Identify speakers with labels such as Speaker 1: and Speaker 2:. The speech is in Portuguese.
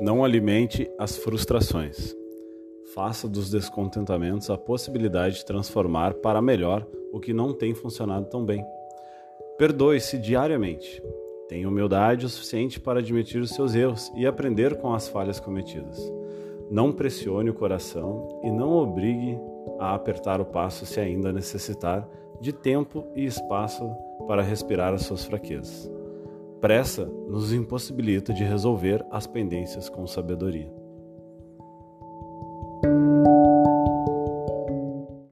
Speaker 1: Não alimente as frustrações. Faça dos descontentamentos a possibilidade de transformar para melhor o que não tem funcionado tão bem. Perdoe-se diariamente. Tenha humildade o suficiente para admitir os seus erros e aprender com as falhas cometidas. Não pressione o coração e não obrigue a apertar o passo se ainda necessitar de tempo e espaço para respirar as suas fraquezas. Pressa nos impossibilita de resolver as pendências com sabedoria.